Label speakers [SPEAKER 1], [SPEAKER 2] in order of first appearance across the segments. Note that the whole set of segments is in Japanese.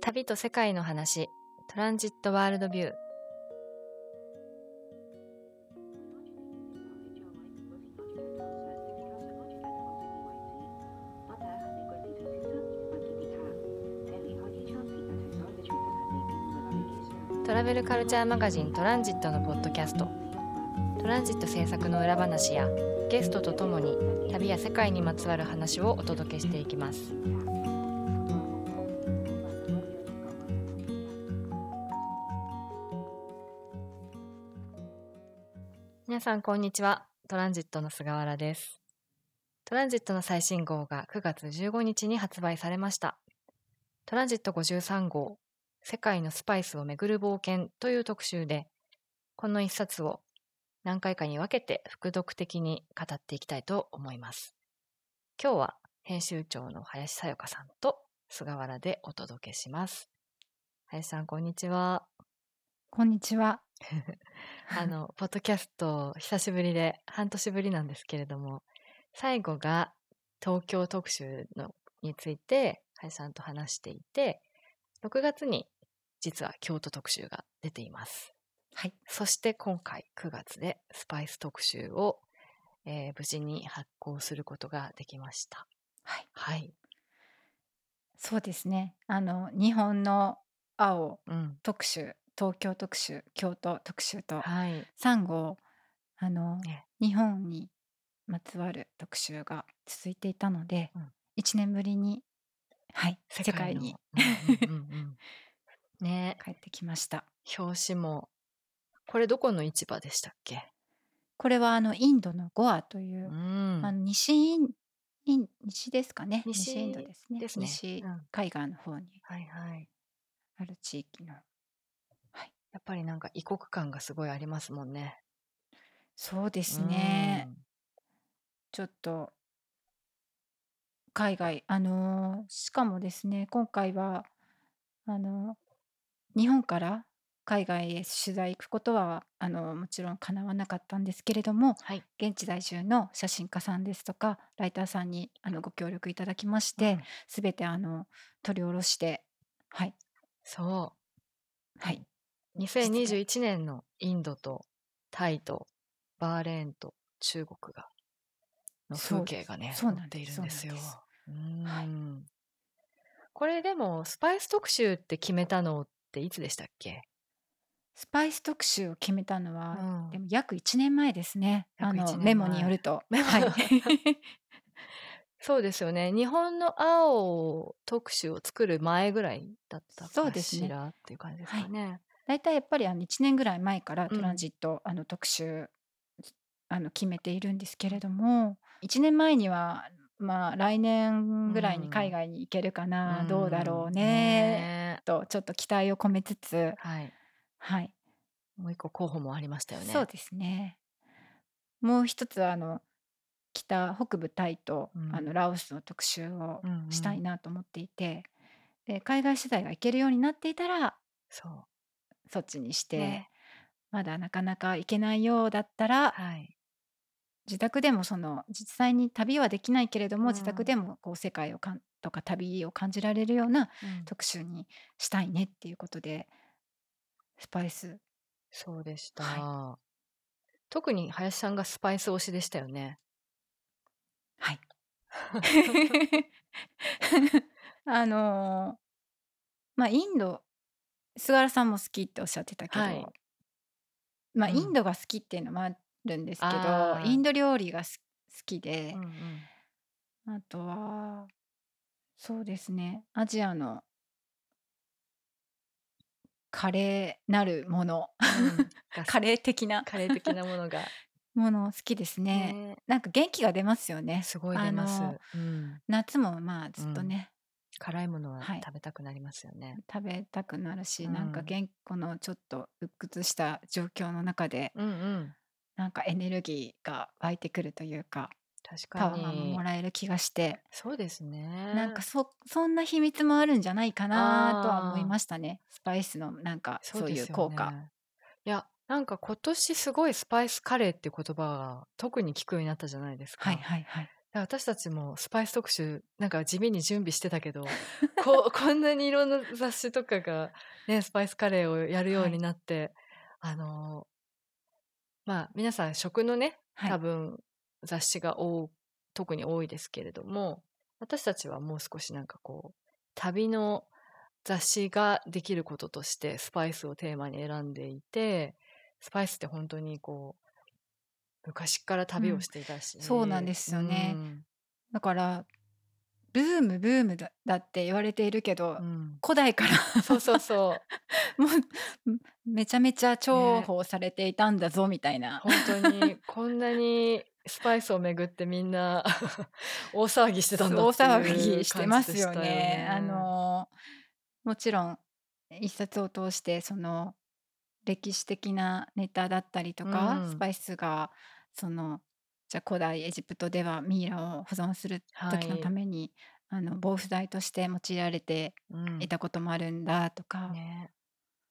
[SPEAKER 1] 旅と世界の話。トランジットワールドビュー。トラベルカルチャーマガジントランジットのポッドキャスト。トランジット制作の裏話やゲストとともに旅や世界にまつわる話をお届けしていきます。皆さんこんにちは。トランジットの菅原です。トランジットの最新号が9月15日に発売されました。トランジット53号世界のスパイスをめぐる冒険という特集でこの一冊を何回かに分けて副読的に語っていきたいと思います。今日は編集長の林さよかさんと菅原でお届けします。林さん、こんにちは。
[SPEAKER 2] こんにちは。
[SPEAKER 1] あの、ポッドキャスト久しぶりで半年ぶりなんですけれども、最後が東京特集のについて林さんと話していて、6月に実は京都特集が出ています。
[SPEAKER 2] はい。
[SPEAKER 1] そして今回9月でスパイス特集を、えー無事に発行することができました。
[SPEAKER 2] はい。
[SPEAKER 1] はい。
[SPEAKER 2] そうですね。あの日本の青
[SPEAKER 1] うん。
[SPEAKER 2] 特集、東京特集、京都特集と
[SPEAKER 1] はい。
[SPEAKER 2] 3号あの
[SPEAKER 1] ね
[SPEAKER 2] 日本にまつわる特集が続いていたので、
[SPEAKER 1] うん
[SPEAKER 2] 1年ぶりにはい世界
[SPEAKER 1] の
[SPEAKER 2] に
[SPEAKER 1] うんうんうんうん ね
[SPEAKER 2] 帰ってきました。
[SPEAKER 1] 表紙も、これどこの市場でしたっけ？
[SPEAKER 2] これはあのインドのゴアというう、
[SPEAKER 1] ん
[SPEAKER 2] あの西イン西ですかね？
[SPEAKER 1] 西
[SPEAKER 2] 西インドですね。
[SPEAKER 1] ね
[SPEAKER 2] 西
[SPEAKER 1] うん
[SPEAKER 2] 海岸の方に
[SPEAKER 1] はいはい。
[SPEAKER 2] ある地域の。
[SPEAKER 1] やっぱりなんか異国感がすごいありますもんね。
[SPEAKER 2] そうですね。ちょっと海外あのーしかもですね今回はあの日本から海外へ取材行くことはあのもちろん叶わなかったんですけれども
[SPEAKER 1] はい。
[SPEAKER 2] 現地在住の写真家さんですとかライターさんにあのご協力いただきまして、
[SPEAKER 1] うん。
[SPEAKER 2] すべてあの取り下ろしてはい。
[SPEAKER 1] そ
[SPEAKER 2] はい、
[SPEAKER 1] う。2021年のインドとタイとバーレーンと中国がの風景がね、
[SPEAKER 2] そうなん
[SPEAKER 1] 載ってい
[SPEAKER 2] です。
[SPEAKER 1] るんですよ。
[SPEAKER 2] はい。
[SPEAKER 1] ん。これでもスパイス特集って決めたのっていつでしたっけ？
[SPEAKER 2] スパイス特集を決めたのは、
[SPEAKER 1] うん。
[SPEAKER 2] でも約1年前ですね。あのメモによると。はい。
[SPEAKER 1] そうですよね。日本の青特集を作る前ぐらいだったかしらっていう感じですかね。
[SPEAKER 2] 大体やっぱりあの1年ぐらい前から
[SPEAKER 1] うん。
[SPEAKER 2] トランジット、あの特集あの決めているんですけれども1年前にはまあ来年ぐらいに海外に行けるかな、
[SPEAKER 1] ん。
[SPEAKER 2] どうだろうね
[SPEAKER 1] ね。
[SPEAKER 2] とちょっと期待を込めつつ
[SPEAKER 1] はい。
[SPEAKER 2] はい。
[SPEAKER 1] もう一個候補もありましたよね。
[SPEAKER 2] そうですね。もう一つはあの北北部タイと、
[SPEAKER 1] うん。
[SPEAKER 2] あのラオスの特集を
[SPEAKER 1] うんうん。
[SPEAKER 2] したいなと思っていて、で海外取材が行けるようになっていたら
[SPEAKER 1] そう。
[SPEAKER 2] そっちにして、
[SPEAKER 1] ね。
[SPEAKER 2] まだなかなか行けないようだったら
[SPEAKER 1] はい。
[SPEAKER 2] 自宅でもその実際に旅はできないけれども、
[SPEAKER 1] うん。
[SPEAKER 2] 自宅でもこう世界をかんとか旅を感じられるような
[SPEAKER 1] うん。
[SPEAKER 2] 特集にしたいねっていうことでスパイス。
[SPEAKER 1] そうでした、
[SPEAKER 2] は
[SPEAKER 1] 特に林さんがスパイス推しでしたよね。
[SPEAKER 2] はい。あのーまあインド菅原さんも好きっておっしゃってたけど、
[SPEAKER 1] はい。
[SPEAKER 2] まあ
[SPEAKER 1] うん
[SPEAKER 2] インドが好きっていうのもあるんですけど、インド料理がす好きで、
[SPEAKER 1] うんうん。
[SPEAKER 2] あとはそうですねアジアのカレーなるもの。
[SPEAKER 1] が
[SPEAKER 2] カレー的な。
[SPEAKER 1] カレー的なものが、
[SPEAKER 2] もの好きですね。
[SPEAKER 1] ね。
[SPEAKER 2] なんか元気が出ますよね。
[SPEAKER 1] すごい出ます。うん、
[SPEAKER 2] 夏もまあずっとね、
[SPEAKER 1] 辛いものは
[SPEAKER 2] はい。
[SPEAKER 1] 食べたくなりますよね。
[SPEAKER 2] 食べたくなるし、
[SPEAKER 1] うん。
[SPEAKER 2] なんか元このちょっと鬱屈した状況の中で
[SPEAKER 1] うんうん。
[SPEAKER 2] なんかエネルギーが湧いてくるというか
[SPEAKER 1] 確
[SPEAKER 2] パ
[SPEAKER 1] かに
[SPEAKER 2] ワーもも。らえる気がして、
[SPEAKER 1] そうですね。
[SPEAKER 2] なんかそそんな秘密もあるんじゃないかなとは思いましたねスパイスのなんかそういう効果。
[SPEAKER 1] ねいや、なんか今年すごいスパイスカレーっていう言葉が特に聞くようになったじゃないですか。
[SPEAKER 2] はいはいはい
[SPEAKER 1] ら私たちもスパイス特集なんか地味に準備してたけど こ こんなにいろんな雑誌とかが、ね、スパイスカレーをやるようになって、あのまあ皆さん食のね
[SPEAKER 2] はい
[SPEAKER 1] 多分雑誌が多特に多いですけれども私たちはもう少しなんかこう旅の雑誌ができることとしてスパイスをテーマに選んでいてスパイスって本当にこう昔から旅をしていたし、
[SPEAKER 2] そうなんですよね。
[SPEAKER 1] うん。
[SPEAKER 2] だからブームブームだだって言われているけど、
[SPEAKER 1] うん。
[SPEAKER 2] 古代から
[SPEAKER 1] そうそうそう。
[SPEAKER 2] もうめちゃめちゃ重宝されていたんだぞみたいな、
[SPEAKER 1] 本当にこんなにスパイスをめぐってみんな 大騒ぎしてたんだ
[SPEAKER 2] 大
[SPEAKER 1] っていう
[SPEAKER 2] 騒ぎしてますよね。あのもちろん一冊を通してその歴史的なネタだったりとか、
[SPEAKER 1] うん。
[SPEAKER 2] スパイスがそのじゃあ古代エジプトではミイラを保存する時の
[SPEAKER 1] はい
[SPEAKER 2] ために、あの防腐剤として用いられて
[SPEAKER 1] うん。
[SPEAKER 2] いたこともあるんだとか、
[SPEAKER 1] ね。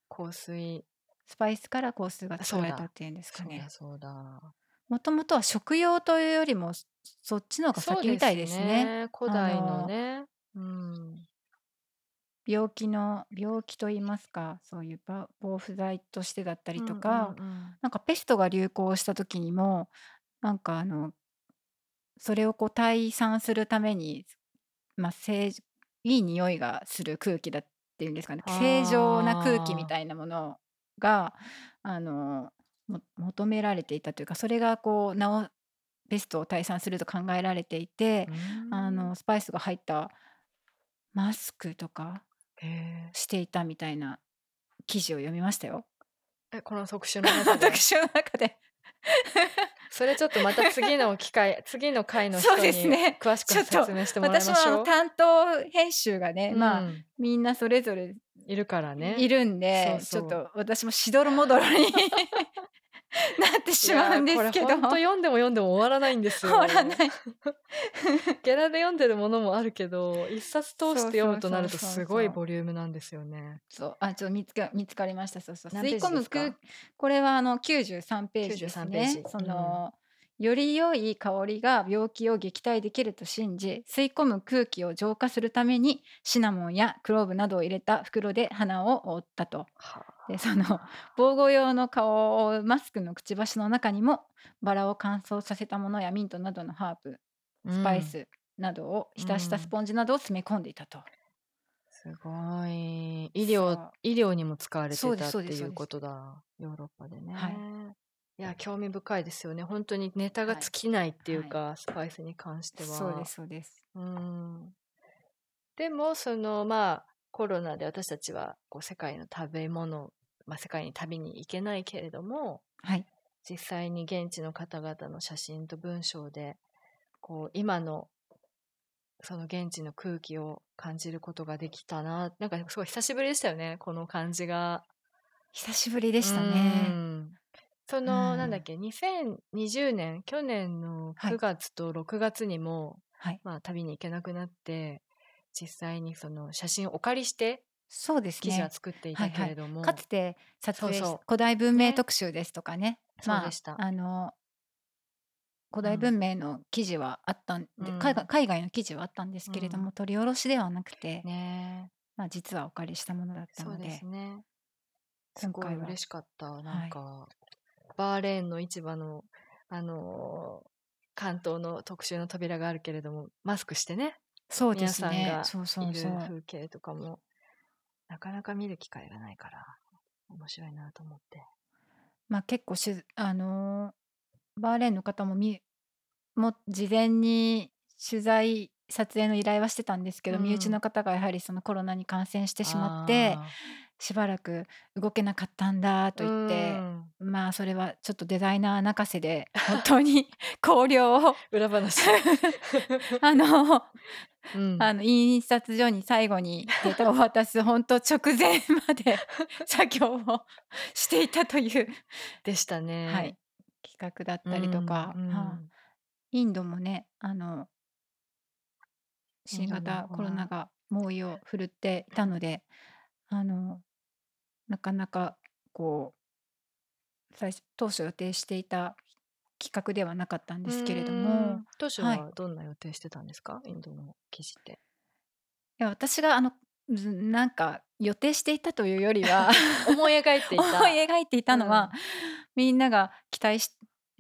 [SPEAKER 1] 香水。
[SPEAKER 2] スパイスから香水が作られたっていうんですかね。
[SPEAKER 1] そうだ。
[SPEAKER 2] もともとは食用というよりもそそっちの方が先みたいですね。
[SPEAKER 1] 古代のね。うん。
[SPEAKER 2] 病気の病気といいますかそういうば防腐剤としてだったりとか、
[SPEAKER 1] うんうんうん。
[SPEAKER 2] なんかペストが流行した時にもなんかあのそれをこう退散するために、まあ、正いい匂いがする空気だっていうんですかね。正常な空気みたいなものがあのも求められていたというかそれがこう治ペストを退散すると考えられていて、
[SPEAKER 1] うん。
[SPEAKER 2] あのスパイスが入ったマスクとか
[SPEAKER 1] へ
[SPEAKER 2] していたみたいな記事を読みましたよ。
[SPEAKER 1] ーえこの特集の中で？
[SPEAKER 2] 特集の中で。
[SPEAKER 1] それちょっとまた次の機会 次の回の人に詳しく説明してもらい
[SPEAKER 2] 私もあ
[SPEAKER 1] ましょう。
[SPEAKER 2] の担当編集がね、まあ
[SPEAKER 1] うん
[SPEAKER 2] みんなそれぞれ
[SPEAKER 1] いるからね。
[SPEAKER 2] いるんで、ちょっと私もしどろもどろに なってしまうんですけど。
[SPEAKER 1] 本当読んでも読んでも終わらないんですよ。
[SPEAKER 2] 終わらない。
[SPEAKER 1] ゲラで読んでるものもあるけど一冊通して読むとなるとすごいボリュームなんですよね。
[SPEAKER 2] そう。あちょっと見つか見つかりました。そうそう。吸い込むこれはあの93ページです
[SPEAKER 1] 93ページ。
[SPEAKER 2] ねその、より良い香りが病気を撃退できると信じ吸い込む空気を浄化するためにシナモンやクローブなどを入れた袋で鼻を覆ったと。
[SPEAKER 1] は
[SPEAKER 2] でその 防護用の顔マスクのくちばしの中にもバラを乾燥させたものやミントなどのハーブ
[SPEAKER 1] あ
[SPEAKER 2] スパイスなどを浸したスポンジなどを詰め込んでいたと。
[SPEAKER 1] すごい。医療医療にも使われてたっていうことだ。ヨーロッパでね。
[SPEAKER 2] はい。
[SPEAKER 1] いや興味深いですよね。本当にネタが尽きないっていうか、スパイスに関しては。
[SPEAKER 2] そうですそうです。
[SPEAKER 1] うん。でもそのまあコロナで私たちはこう世界の食べ物、まあ、世界に旅に行けないけれども
[SPEAKER 2] はい。
[SPEAKER 1] 実際に現地の方々の写真と文章でこう今のその現地の空気を感じることができたななんかすごい久しぶりでしたよねこの感じが。
[SPEAKER 2] 久しぶりでした
[SPEAKER 1] う
[SPEAKER 2] ね。
[SPEAKER 1] ん。その、
[SPEAKER 2] うん。
[SPEAKER 1] なんだっけ2020年去年の
[SPEAKER 2] はい。
[SPEAKER 1] 9月と6月にも、
[SPEAKER 2] はい。
[SPEAKER 1] まあ、旅に行けなくなって実際にその写真をお借りして
[SPEAKER 2] そうです
[SPEAKER 1] 記事は
[SPEAKER 2] ね。
[SPEAKER 1] 作っていたけれども、
[SPEAKER 2] かつて撮影し
[SPEAKER 1] そう。そう
[SPEAKER 2] 古代文明
[SPEAKER 1] ね。
[SPEAKER 2] 特集ですとかね。ま
[SPEAKER 1] そうでした。
[SPEAKER 2] ああの古代文明の記事はあったんで、
[SPEAKER 1] うん
[SPEAKER 2] 海外海外の記事はあったんですけれども、取り下ろしではなくて、
[SPEAKER 1] ね。
[SPEAKER 2] まあ実はお借りしたものだったので
[SPEAKER 1] そうです、ね。すごい
[SPEAKER 2] 今回は
[SPEAKER 1] 嬉しかった。なんか、バーレーンの市場のあのー関東の特集の扉があるけれどもマスクしてね
[SPEAKER 2] そうで
[SPEAKER 1] 皆さん
[SPEAKER 2] すね。
[SPEAKER 1] が
[SPEAKER 2] そうそ
[SPEAKER 1] いうる
[SPEAKER 2] そう。
[SPEAKER 1] 風景とかもなかなか見る機会がないから面白いなと思って。
[SPEAKER 2] まあ結構しゅあのーバーレーンの方もみも事前に取材撮影の依頼はしてたんですけど、
[SPEAKER 1] うん。
[SPEAKER 2] 身内の方がやはりそのコロナに感染してしまって
[SPEAKER 1] あ
[SPEAKER 2] しばらく動けなかったんだ
[SPEAKER 1] ー
[SPEAKER 2] と言って
[SPEAKER 1] うん
[SPEAKER 2] まあそれはちょっとデザイナー泣かせで 本当に考慮を。
[SPEAKER 1] 裏話、
[SPEAKER 2] あの
[SPEAKER 1] うん。
[SPEAKER 2] あの印刷所に最後にデータを渡す本当直前まで作業をしていたという、
[SPEAKER 1] でしたね。
[SPEAKER 2] はい、企画だったりとか、
[SPEAKER 1] うんうん。
[SPEAKER 2] はあ。インドもねあの新型コロナが猛威を振るっていたのであのなかなかこう最初当初予定していた企画ではなかったん
[SPEAKER 1] う
[SPEAKER 2] ですけれど
[SPEAKER 1] ー
[SPEAKER 2] も、
[SPEAKER 1] ん。当初
[SPEAKER 2] はい。
[SPEAKER 1] はどんな予定してたんですか？インドの記事って。
[SPEAKER 2] いや、私があの、ずなんか予定していたというよりは
[SPEAKER 1] 思い描いてい
[SPEAKER 2] 思い
[SPEAKER 1] た。
[SPEAKER 2] 描いていたのは、
[SPEAKER 1] うん。
[SPEAKER 2] みんなが期待し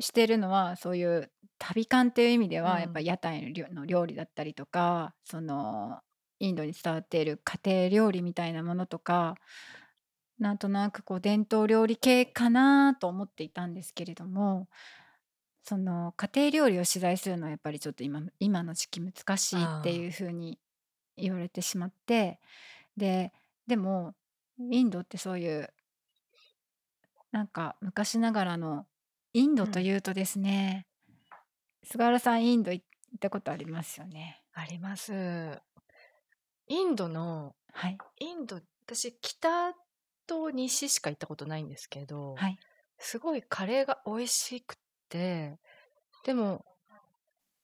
[SPEAKER 2] してるのは、そういう旅館っていう意味で
[SPEAKER 1] う
[SPEAKER 2] は、やっぱ
[SPEAKER 1] ん。
[SPEAKER 2] 屋台の料理だったりとか、その、インドに伝わっている家庭料理みたいなものとか、なんとなくこう伝統料理系かなと思っていたんですけれども、その、家庭料理を取材するのはやっぱりちょっと今今の時期難しいってい
[SPEAKER 1] ああ。
[SPEAKER 2] う風に言われてしまって、で、でも、インドってそういうなんか昔ながらのインド
[SPEAKER 1] うん。
[SPEAKER 2] というとですね、菅原さんインドい行ったことありますよね？
[SPEAKER 1] あります。インドの
[SPEAKER 2] はい。
[SPEAKER 1] インド、私北と西しか行ったことないんですけど、
[SPEAKER 2] はい。
[SPEAKER 1] すごいカレーが美味しくて、でも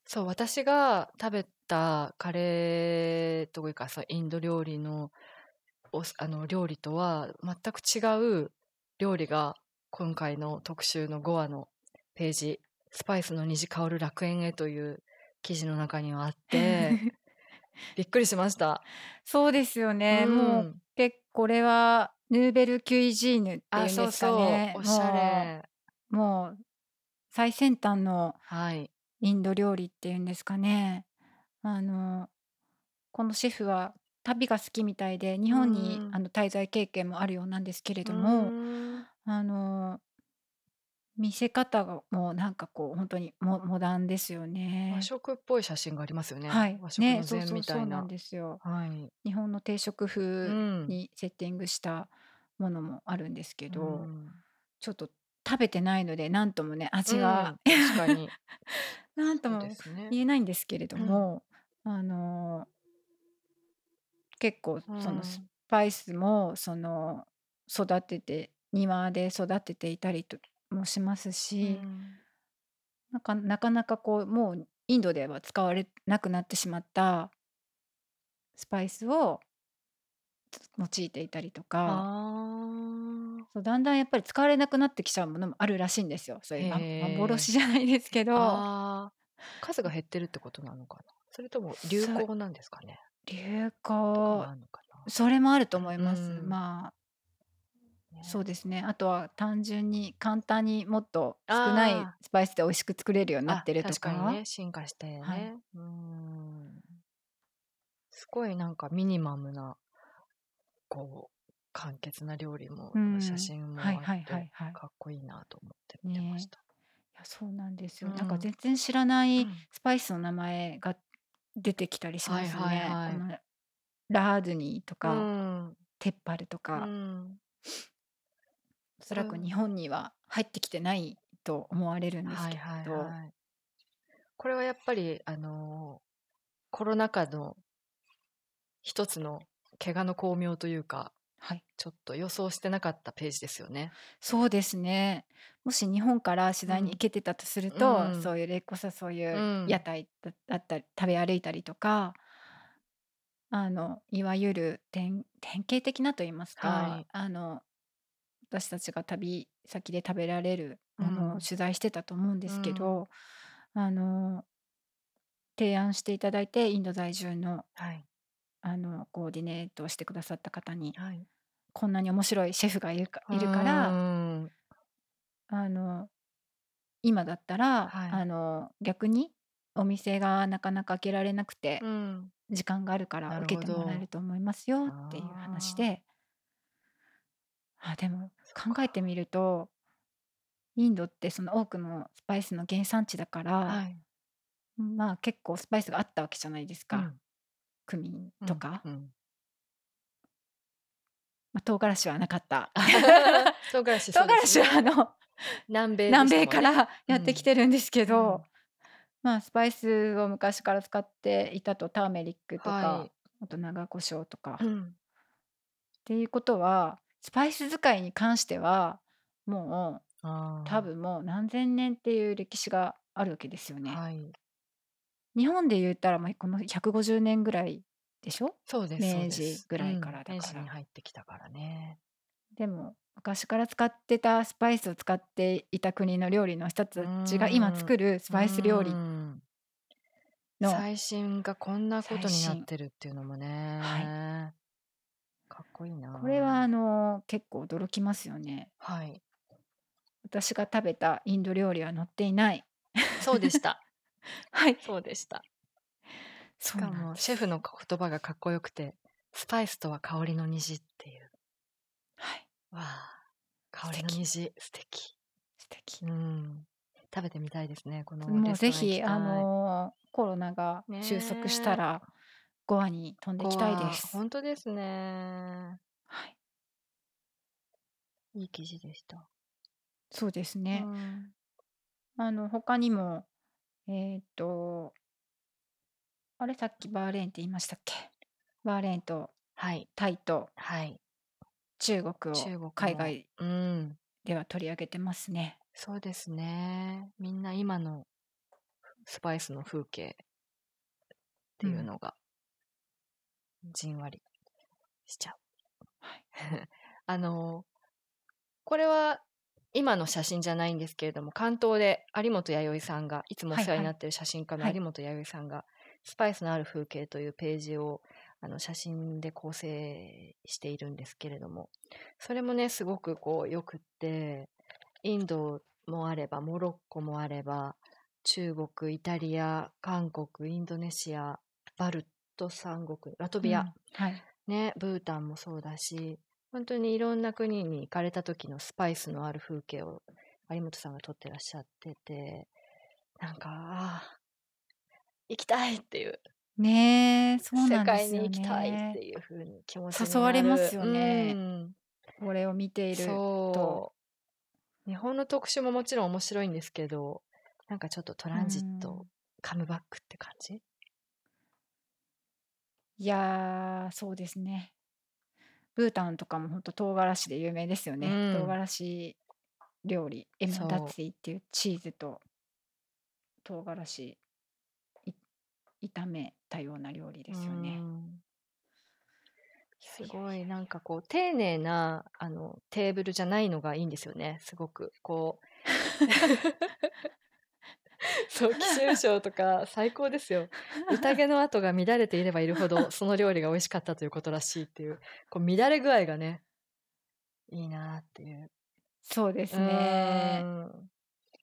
[SPEAKER 1] そう、私が食べたカレーというか、そう、インド料理のあの、料理とは全く違う料理が今回の特集の5話のページ、スパイスの虹香る楽園へという記事の中にはあって、びっくりしました。
[SPEAKER 2] そうですよ
[SPEAKER 1] う
[SPEAKER 2] ね。もう、
[SPEAKER 1] ん。
[SPEAKER 2] けこれはヌーベルキュイジーヌってい
[SPEAKER 1] う
[SPEAKER 2] うんですか
[SPEAKER 1] そう、
[SPEAKER 2] ね。
[SPEAKER 1] おしゃ
[SPEAKER 2] も
[SPEAKER 1] れ。
[SPEAKER 2] うもう最先端の
[SPEAKER 1] はい。
[SPEAKER 2] インド料理っていうんですかね。あの、このシェフは旅が好きみたいで、日
[SPEAKER 1] う
[SPEAKER 2] 本に
[SPEAKER 1] ん。
[SPEAKER 2] あの滞在経験もあるようなんですけれ
[SPEAKER 1] う
[SPEAKER 2] ども。あの見せ方がもうなんかこうほんとにモモダンですよ
[SPEAKER 1] 和
[SPEAKER 2] ね。
[SPEAKER 1] 食っぽい写真がありますよね。
[SPEAKER 2] はい。
[SPEAKER 1] 和食
[SPEAKER 2] ね、
[SPEAKER 1] の膳
[SPEAKER 2] そうそう
[SPEAKER 1] みたいな。
[SPEAKER 2] そうなんですよ。
[SPEAKER 1] はい。
[SPEAKER 2] 日本の定食
[SPEAKER 1] う
[SPEAKER 2] 風
[SPEAKER 1] ん。
[SPEAKER 2] にセッティングしたものもあるんですけ
[SPEAKER 1] う
[SPEAKER 2] ど、
[SPEAKER 1] ん。
[SPEAKER 2] ちょっと食べてないので、なんともね、味
[SPEAKER 1] う
[SPEAKER 2] が
[SPEAKER 1] ん、確かに。
[SPEAKER 2] なんと
[SPEAKER 1] そうで
[SPEAKER 2] も
[SPEAKER 1] すね。
[SPEAKER 2] 言えないんですけれど
[SPEAKER 1] うん。
[SPEAKER 2] も、あの結構
[SPEAKER 1] う
[SPEAKER 2] そのス
[SPEAKER 1] ん。
[SPEAKER 2] パイスもその育てて庭で育てていたりともします
[SPEAKER 1] う
[SPEAKER 2] し、
[SPEAKER 1] ん。
[SPEAKER 2] なんかなかなかこうもうインドでは使われなくなってしまったスパイスを用いていたりとか。そう、だんだんやっぱり使われなくなってきちゃうものもあるらしいんですよ。そういう。幻じゃないですけど。
[SPEAKER 1] 数が減ってるってことなのかな？それとも流。行なんですかね？
[SPEAKER 2] 流行、
[SPEAKER 1] あんのかな？
[SPEAKER 2] それもあると思いうます。
[SPEAKER 1] ん。
[SPEAKER 2] まあそう
[SPEAKER 1] ね。
[SPEAKER 2] ですね。あとは単純に簡単にもっと少ない。スパイスで美味しく作れるようになっ
[SPEAKER 1] あ、
[SPEAKER 2] てるとか。
[SPEAKER 1] 確かにね、進化して
[SPEAKER 2] はい。
[SPEAKER 1] ね。うーん。すごいなんかミニマムな、こう、簡潔な料理も
[SPEAKER 2] う
[SPEAKER 1] 写
[SPEAKER 2] ん。
[SPEAKER 1] 真もあっ
[SPEAKER 2] はいはいは
[SPEAKER 1] て、
[SPEAKER 2] いはい。
[SPEAKER 1] かっこいいなと思って見てまし
[SPEAKER 2] ね。
[SPEAKER 1] た。
[SPEAKER 2] いや、そうなんです
[SPEAKER 1] う
[SPEAKER 2] よ。なんか
[SPEAKER 1] ん。
[SPEAKER 2] 全然知らない
[SPEAKER 1] うん。
[SPEAKER 2] スパイスの名前が出てきたりし
[SPEAKER 1] はい
[SPEAKER 2] ますね。
[SPEAKER 1] はいはい。
[SPEAKER 2] このラードゥニーと
[SPEAKER 1] う
[SPEAKER 2] か、
[SPEAKER 1] ん。
[SPEAKER 2] テッパルと
[SPEAKER 1] う
[SPEAKER 2] か。
[SPEAKER 1] ん。
[SPEAKER 2] おそら
[SPEAKER 1] うん。
[SPEAKER 2] く日本には入ってきてないと思われるんですけ
[SPEAKER 1] はいはい
[SPEAKER 2] ど。
[SPEAKER 1] はい。これはやっぱりあの、コロナ禍の一つの怪我の功名というか、
[SPEAKER 2] はい。
[SPEAKER 1] ちょっと予想してなかったページですよね。
[SPEAKER 2] そうですね。もし日本から取
[SPEAKER 1] う
[SPEAKER 2] 材に行
[SPEAKER 1] ん。
[SPEAKER 2] けてたとする
[SPEAKER 1] う
[SPEAKER 2] と、
[SPEAKER 1] ん。
[SPEAKER 2] そういうれこそそういう
[SPEAKER 1] うん。
[SPEAKER 2] 屋台だだったり、食べ歩いたりとか、あの、いわゆる典典型的なと言います
[SPEAKER 1] は
[SPEAKER 2] か、
[SPEAKER 1] い。
[SPEAKER 2] あの、私たちが旅先で食べられる
[SPEAKER 1] う
[SPEAKER 2] ものを
[SPEAKER 1] ん。
[SPEAKER 2] 取材してたと思うんで
[SPEAKER 1] うん。
[SPEAKER 2] すけど、あの提案していただいて、インド在住の
[SPEAKER 1] はい。
[SPEAKER 2] あの、コーディネートをしてくださった方に、
[SPEAKER 1] はい。
[SPEAKER 2] こんなに面白いシェフがいるか
[SPEAKER 1] う
[SPEAKER 2] いるから。あの、今だったら、
[SPEAKER 1] はい。
[SPEAKER 2] あの、逆にお店がなかなか開けられなくて、
[SPEAKER 1] うん。
[SPEAKER 2] 時間があるから受けてもらえ
[SPEAKER 1] ど。
[SPEAKER 2] ると思いますよっていう話。で。あ、でも
[SPEAKER 1] そっ
[SPEAKER 2] 考えて
[SPEAKER 1] か。
[SPEAKER 2] みると、インドってその多くのスパイスの原産地だから、
[SPEAKER 1] はい。
[SPEAKER 2] うん、まあ、結構スパイスがあったわけじゃないですか。
[SPEAKER 1] うん。
[SPEAKER 2] クミン
[SPEAKER 1] うん、
[SPEAKER 2] とか。
[SPEAKER 1] うん。
[SPEAKER 2] ま、唐辛子はなかった。
[SPEAKER 1] 唐辛子、
[SPEAKER 2] 唐辛子
[SPEAKER 1] そうですね。
[SPEAKER 2] はあの、
[SPEAKER 1] 南米で
[SPEAKER 2] 南
[SPEAKER 1] したもんね。
[SPEAKER 2] 米から
[SPEAKER 1] う
[SPEAKER 2] やってき
[SPEAKER 1] ん。
[SPEAKER 2] てるんですけ
[SPEAKER 1] う
[SPEAKER 2] ど、
[SPEAKER 1] ん。
[SPEAKER 2] まあ、スパイスを昔から使っていたと、ターメリックと
[SPEAKER 1] は
[SPEAKER 2] か、
[SPEAKER 1] い。
[SPEAKER 2] あと長胡椒とか。
[SPEAKER 1] うん。
[SPEAKER 2] っていうことは、スパイス使いに関しては、もう、多
[SPEAKER 1] ああ。
[SPEAKER 2] 分もう何千年っていう歴史があるわけですよね。
[SPEAKER 1] はい。
[SPEAKER 2] 日本で言ったら、ま、この150年ぐらいでしょ？
[SPEAKER 1] そうですそう
[SPEAKER 2] 明治。ぐらいか
[SPEAKER 1] うん、明治に
[SPEAKER 2] らだから。
[SPEAKER 1] 入ってきたからね。
[SPEAKER 2] でも、昔から使ってたスパイスを使っていた国の料理の人たちが今作るスパイス料理
[SPEAKER 1] うん
[SPEAKER 2] の
[SPEAKER 1] 最新がこんなことになってるっていうのもね、
[SPEAKER 2] は
[SPEAKER 1] かっこいいな。
[SPEAKER 2] これはあの結構驚きますよね。
[SPEAKER 1] はい。
[SPEAKER 2] 私が食べたインド料理は載っていない。
[SPEAKER 1] そうでした。
[SPEAKER 2] はい。
[SPEAKER 1] そうでした。しかもシェフの言葉がかっこよくてスパイスとは香りの虹っていう。
[SPEAKER 2] はい。
[SPEAKER 1] わあ香りの虹。素敵。
[SPEAKER 2] 素敵。
[SPEAKER 1] うん。食べてみたいですねこの
[SPEAKER 2] もうぜひあのコロナが収束したらゴアに飛んでいきたいです。
[SPEAKER 1] 本当ですね
[SPEAKER 2] はい。
[SPEAKER 1] いい記事でした
[SPEAKER 2] そうですね。
[SPEAKER 1] うん
[SPEAKER 2] あの他にもえっ、とあれさっきバーレーンって言いましたっけ？バーレーンと
[SPEAKER 1] はい
[SPEAKER 2] タイと
[SPEAKER 1] はい
[SPEAKER 2] 中国を
[SPEAKER 1] 中国も
[SPEAKER 2] 海外
[SPEAKER 1] うん
[SPEAKER 2] では取り上げてますね。
[SPEAKER 1] そうですねみんな今のスパイスの風景っていうのがじんわりしちゃう、
[SPEAKER 2] はい。
[SPEAKER 1] あのこれは今の写真じゃないんですけれども関東で有本弥生さんがいつもお世話になっている写真家の
[SPEAKER 2] はい
[SPEAKER 1] 有本弥生さんが「スパイスのある風景」というページをあの写真で構成しているんですけれどもそれもねすごくこうよくってインドもあればモロッコもあれば中国イタリア韓国インドネシアバルト三国ラトビア、
[SPEAKER 2] うんはい。
[SPEAKER 1] ね、ブータンもそうだし本当にいろんな国に行かれた時のスパイスのある風景を有本さんが撮ってらっしゃっててなんかああ行きたいっていう。
[SPEAKER 2] ねえ、そう
[SPEAKER 1] 世
[SPEAKER 2] なんですよ
[SPEAKER 1] 界に行きたいっ
[SPEAKER 2] ね
[SPEAKER 1] て。いう風に気持ちに
[SPEAKER 2] 誘われますよね。
[SPEAKER 1] うん。
[SPEAKER 2] これを見ていると。
[SPEAKER 1] 日本の特集ももちろん面白いんですけどなんかちょっとトランジット、
[SPEAKER 2] うん。
[SPEAKER 1] カムバックって感じ？
[SPEAKER 2] いやー、そうですね。ブータンとかも本当唐辛子で有名ですよね。
[SPEAKER 1] うん
[SPEAKER 2] 唐辛子料理、エ
[SPEAKER 1] そう
[SPEAKER 2] マダツィっていうチーズと唐辛子い炒めたような料理ですよね。
[SPEAKER 1] うんす
[SPEAKER 2] いやいや
[SPEAKER 1] ごいなんかこう丁寧なあのテーブルじゃないのがいいんですよねすごくこう そう貴州省とか最高ですよ宴の跡が乱れていればいるほど その料理が美味しかったということらしいっていうこう乱れ具合がねいいなっていう
[SPEAKER 2] そうです
[SPEAKER 1] う
[SPEAKER 2] ね。
[SPEAKER 1] ん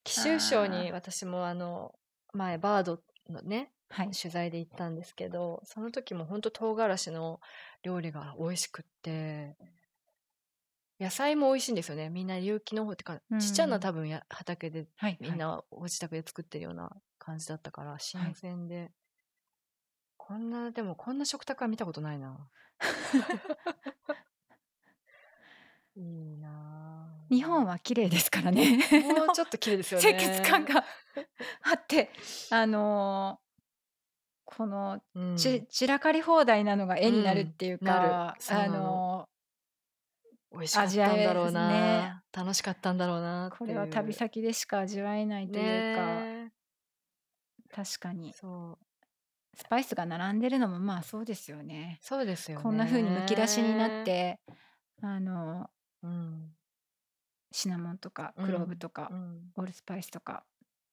[SPEAKER 1] 貴州省
[SPEAKER 2] あ
[SPEAKER 1] に
[SPEAKER 2] ー
[SPEAKER 1] 私もあの前バードのね
[SPEAKER 2] はい。
[SPEAKER 1] 取材で行ったんですけどその時も本当唐辛子の料理が美味しくって野菜も美味しいんですよね。みんな有機農法ってか
[SPEAKER 2] うん
[SPEAKER 1] ちっちゃな多分や畑で
[SPEAKER 2] はい。
[SPEAKER 1] みんなお自宅で作ってるような感じだったから新鮮で、こんなでもこんな食卓は見たことないな。いいなあ
[SPEAKER 2] 日本は綺麗ですからね。
[SPEAKER 1] もうちょっと綺麗ですよね。
[SPEAKER 2] 清潔感が あって、あのーこの
[SPEAKER 1] うん。
[SPEAKER 2] ち散らかり放題なのが絵になるっていう
[SPEAKER 1] うん。な
[SPEAKER 2] か、
[SPEAKER 1] うなの
[SPEAKER 2] の
[SPEAKER 1] 美味しかったんだろうな、
[SPEAKER 2] 味わえです
[SPEAKER 1] 楽しかったんだろうな
[SPEAKER 2] これは旅先でしか味わえないというか、
[SPEAKER 1] ね
[SPEAKER 2] 確かに。
[SPEAKER 1] そう。
[SPEAKER 2] スパイスが並んでるのもまあそうですよね。
[SPEAKER 1] そうですよね
[SPEAKER 2] こんな風にむき出しになっ、てあの
[SPEAKER 1] うん。
[SPEAKER 2] シナモンとか
[SPEAKER 1] うん。
[SPEAKER 2] クローブとか、
[SPEAKER 1] うん、
[SPEAKER 2] オールスパイスとか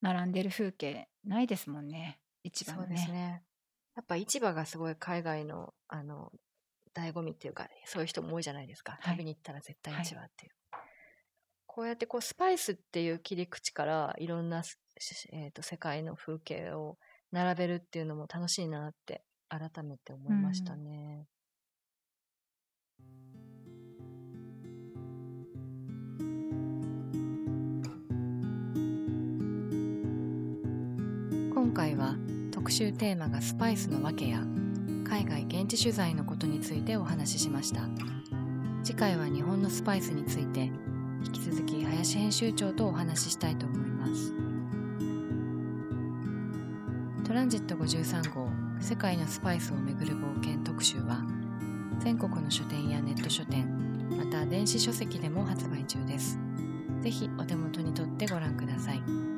[SPEAKER 2] 並んでる風景ないですもんね。市場
[SPEAKER 1] そう
[SPEAKER 2] のね。
[SPEAKER 1] ですね。やっぱ市場がすごい海外のあの醍醐味っていうかそういう人も多いじゃないですか、
[SPEAKER 2] はい。
[SPEAKER 1] 旅に行ったら絶対市場っていう、こうやってこうスパイスっていう切り口からいろんな、えー、と世界の風景を並べるっていうのも楽しいなって改めて思いましたね。今回は特集テーマがスパイスの訳や海外現地取材のことについてお話ししました。次回は日本のスパイスについて引き続き林編集長とお話ししたいと思います。トランジット53号世界のスパイスをめぐる冒険特集は全国の書店やネット書店また電子書籍でも発売中です。ぜひお手元に取ってご覧ください。